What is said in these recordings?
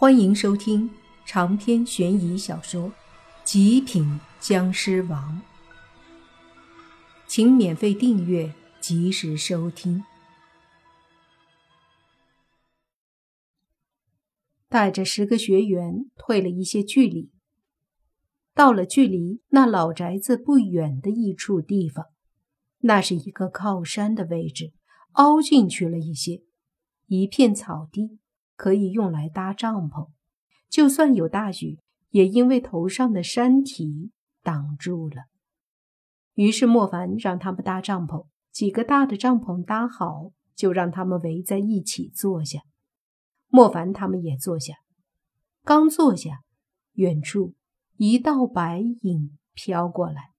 欢迎收听长篇悬疑小说《极品僵尸王》，请免费订阅，及时收听。带着十个学员退了一些距离，到了距离那老宅子不远的一处地方，那是一个靠山的位置，凹进去了一些，一片草地。可以用来搭帐篷，就算有大雨，也因为头上的山体挡住了。于是莫凡让他们搭帐篷，几个大的帐篷搭好，就让他们围在一起坐下。莫凡他们也坐下，刚坐下，远处一道白影飘过来，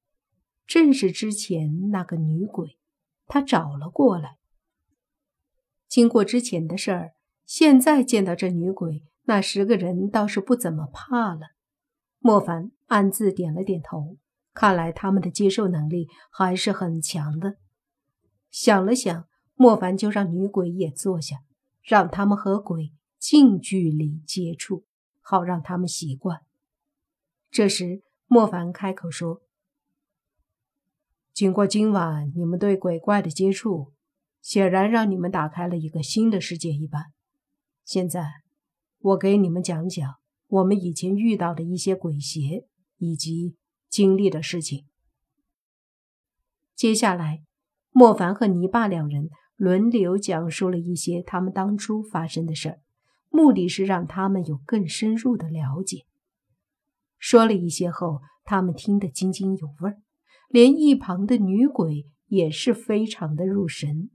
正是之前那个女鬼，她找了过来。经过之前的事儿。现在见到这女鬼，那十个人倒是不怎么怕了。莫凡暗自点了点头，看来他们的接受能力还是很强的。想了想，莫凡就让女鬼也坐下，让他们和鬼近距离接触，好让他们习惯。这时，莫凡开口说：“经过今晚你们对鬼怪的接触，显然让你们打开了一个新的世界一般。”现在，我给你们讲讲我们以前遇到的一些鬼邪以及经历的事情。接下来，莫凡和泥巴两人轮流讲述了一些他们当初发生的事儿，目的是让他们有更深入的了解。说了一些后，他们听得津津有味儿，连一旁的女鬼也是非常的入神。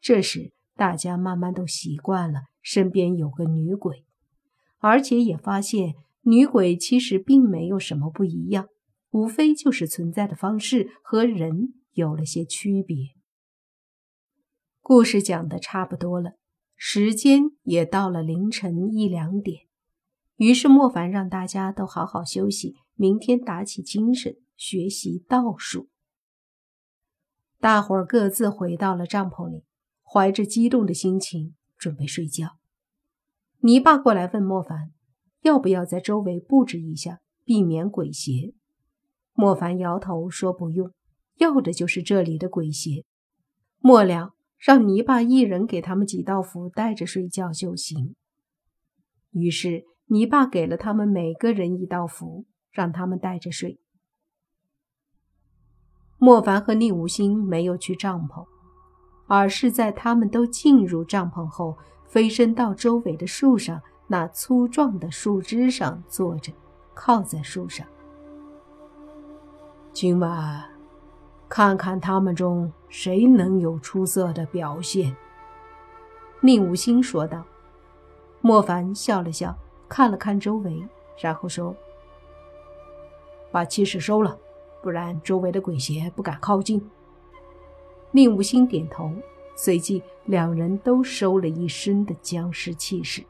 这时，大家慢慢都习惯了身边有个女鬼，而且也发现女鬼其实并没有什么不一样，无非就是存在的方式和人有了些区别。故事讲的差不多了，时间也到了凌晨一两点，于是莫凡让大家都好好休息，明天打起精神学习道术。大伙儿各自回到了帐篷里。怀着激动的心情准备睡觉，泥巴过来问莫凡，要不要在周围布置一下，避免鬼邪。莫凡摇头说不用，要的就是这里的鬼邪。末了，让泥巴一人给他们几道符，带着睡觉就行。于是泥巴给了他们每个人一道符，让他们带着睡。莫凡和宁无心没有去帐篷。而是在他们都进入帐篷后，飞身到周围的树上那粗壮的树枝上坐着，靠在树上。今晚，看看他们中谁能有出色的表现。”宁无心说道。莫凡笑了笑，看了看周围，然后说：“把气势收了，不然周围的鬼邪不敢靠近。”宁无心点头，随即两人都收了一身的僵尸气势，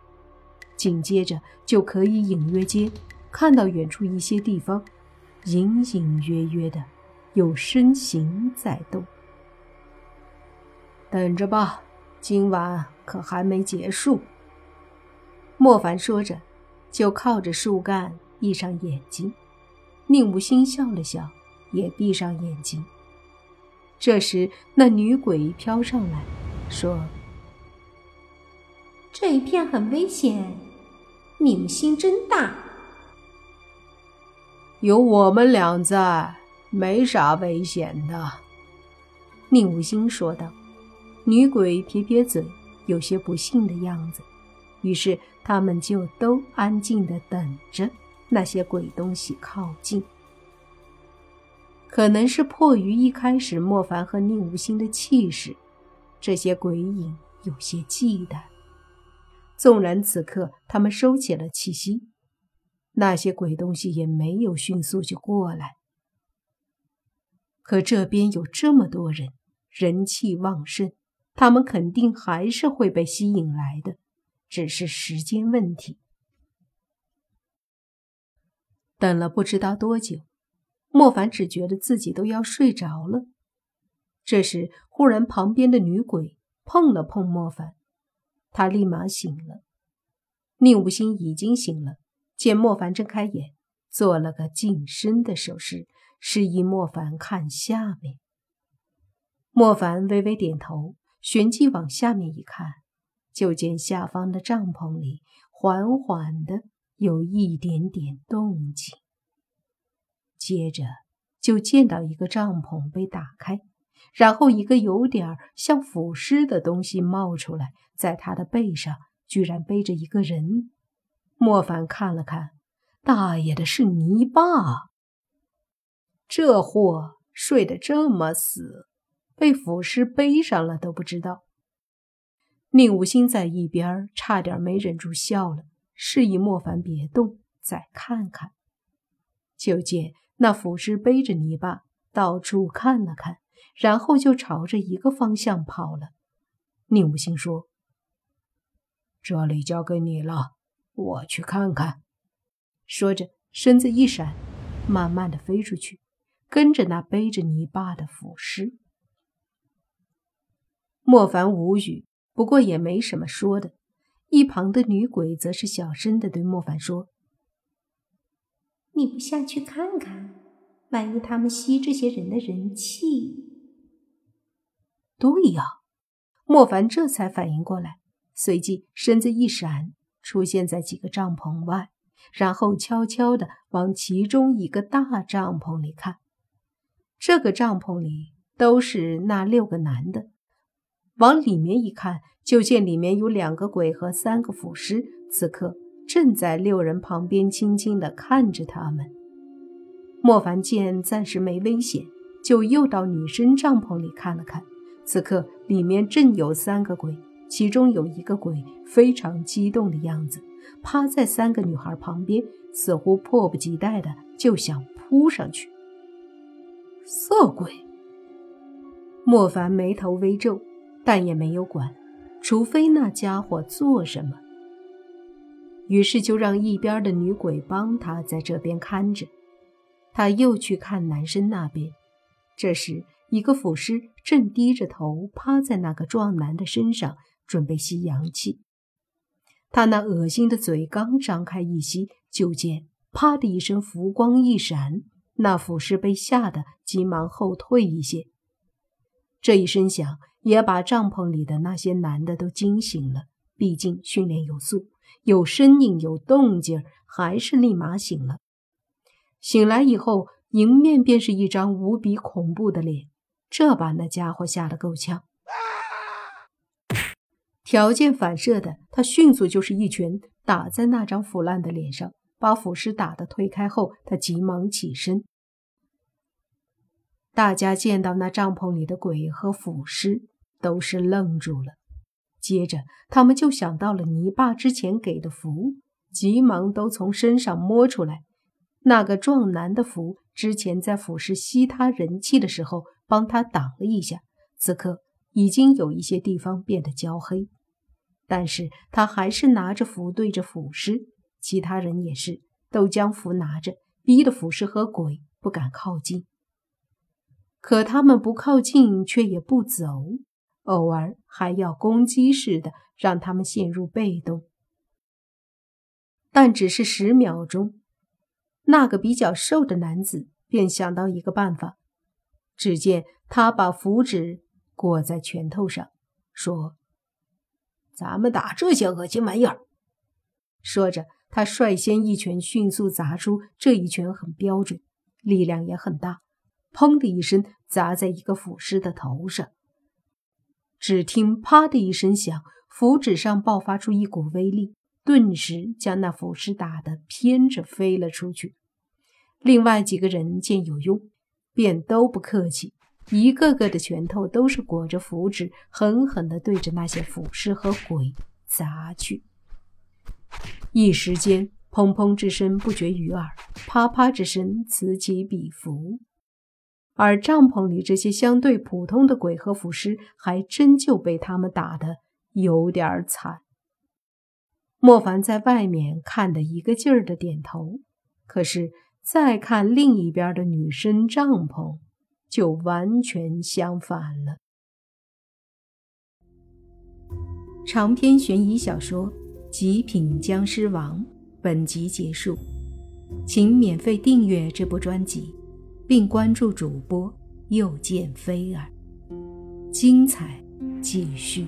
紧接着就可以隐约间看到远处一些地方，隐隐约约的有身形在动。等着吧，今晚可还没结束。莫凡说着，就靠着树干闭上眼睛。宁无心笑了笑，也闭上眼睛。这时，那女鬼飘上来，说：“这一片很危险，你们心真大。有我们俩在，没啥危险的。”宁无心说道。女鬼撇撇嘴，有些不信的样子。于是，他们就都安静的等着那些鬼东西靠近。可能是迫于一开始莫凡和宁无心的气势，这些鬼影有些忌惮。纵然此刻他们收起了气息，那些鬼东西也没有迅速就过来。可这边有这么多人，人气旺盛，他们肯定还是会被吸引来的，只是时间问题。等了不知道多久。莫凡只觉得自己都要睡着了，这时忽然旁边的女鬼碰了碰莫凡，他立马醒了。宁武心已经醒了，见莫凡睁开眼，做了个近身的手势，示意莫凡看下面。莫凡微微点头，旋即往下面一看，就见下方的帐篷里缓缓的有一点点动静。接着就见到一个帐篷被打开，然后一个有点像腐尸的东西冒出来，在他的背上。居然背着一个人，莫凡看了看，大爷的是泥巴，这货睡得这么死，被腐尸背上了都不知道。宁武星在一边差点没忍住笑了，示意莫凡别动，再看看。就见那腐尸背着泥巴到处看了看，然后就朝着一个方向跑了。宁武星说。这里交给你了，我去看看。说着，身子一闪，慢慢的飞出去，跟着那背着泥巴的腐尸。莫凡无语，不过也没什么说的。一旁的女鬼则是小声的对莫凡说：“你不下去看看，万一他们吸这些人的人气？”对呀，莫凡这才反应过来。随即身子一闪，出现在几个帐篷外，然后悄悄地往其中一个大帐篷里看。这个帐篷里都是那六个男的，往里面一看，就见里面有两个鬼和三个腐尸，此刻正在六人旁边轻轻地看着他们。莫凡见暂时没危险，就又到女生帐篷里看了看，此刻里面正有三个鬼。其中有一个鬼非常激动的样子，趴在三个女孩旁边，似乎迫不及待的就想扑上去。色鬼，莫凡眉头微皱，但也没有管，除非那家伙做什么。于是就让一边的女鬼帮他在这边看着，他又去看男生那边。这时，一个腐尸正低着头趴在那个壮男的身上。准备吸阳气，他那恶心的嘴刚张开一吸，就见啪的一声浮光一闪，那腐尸被吓得急忙后退一些。这一声响也把帐篷里的那些男的都惊醒了，毕竟训练有素，有声音有动静，还是立马醒了。醒来以后，迎面便是一张无比恐怖的脸，这把那家伙吓得够呛。条件反射的，他迅速就是一拳打在那张腐烂的脸上，把腐尸打得推开后，他急忙起身。大家见到那帐篷里的鬼和腐尸，都是愣住了。接着，他们就想到了泥巴之前给的符，急忙都从身上摸出来。那个壮男的符，之前在腐蚀吸他人气的时候帮他挡了一下，此刻。已经有一些地方变得焦黑，但是他还是拿着符对着腐尸，其他人也是都将符拿着，逼得腐尸和鬼不敢靠近。可他们不靠近，却也不走，偶尔还要攻击似的，让他们陷入被动。但只是十秒钟，那个比较瘦的男子便想到一个办法，只见他把符纸。裹在拳头上，说：“咱们打这些恶心玩意儿。”说着，他率先一拳迅速砸出，这一拳很标准，力量也很大，砰的一声砸在一个腐尸的头上。只听“啪”的一声响，符纸上爆发出一股威力，顿时将那腐尸打得偏着飞了出去。另外几个人见有用，便都不客气。一个个的拳头都是裹着符纸，狠狠地对着那些腐尸和鬼砸去。一时间，砰砰之声不绝于耳，啪啪之声此起彼伏。而帐篷里这些相对普通的鬼和腐尸，还真就被他们打得有点惨。莫凡在外面看得一个劲儿的点头，可是再看另一边的女生帐篷。就完全相反了。长篇悬疑小说《极品僵尸王》本集结束，请免费订阅这部专辑，并关注主播又见菲儿，精彩继续。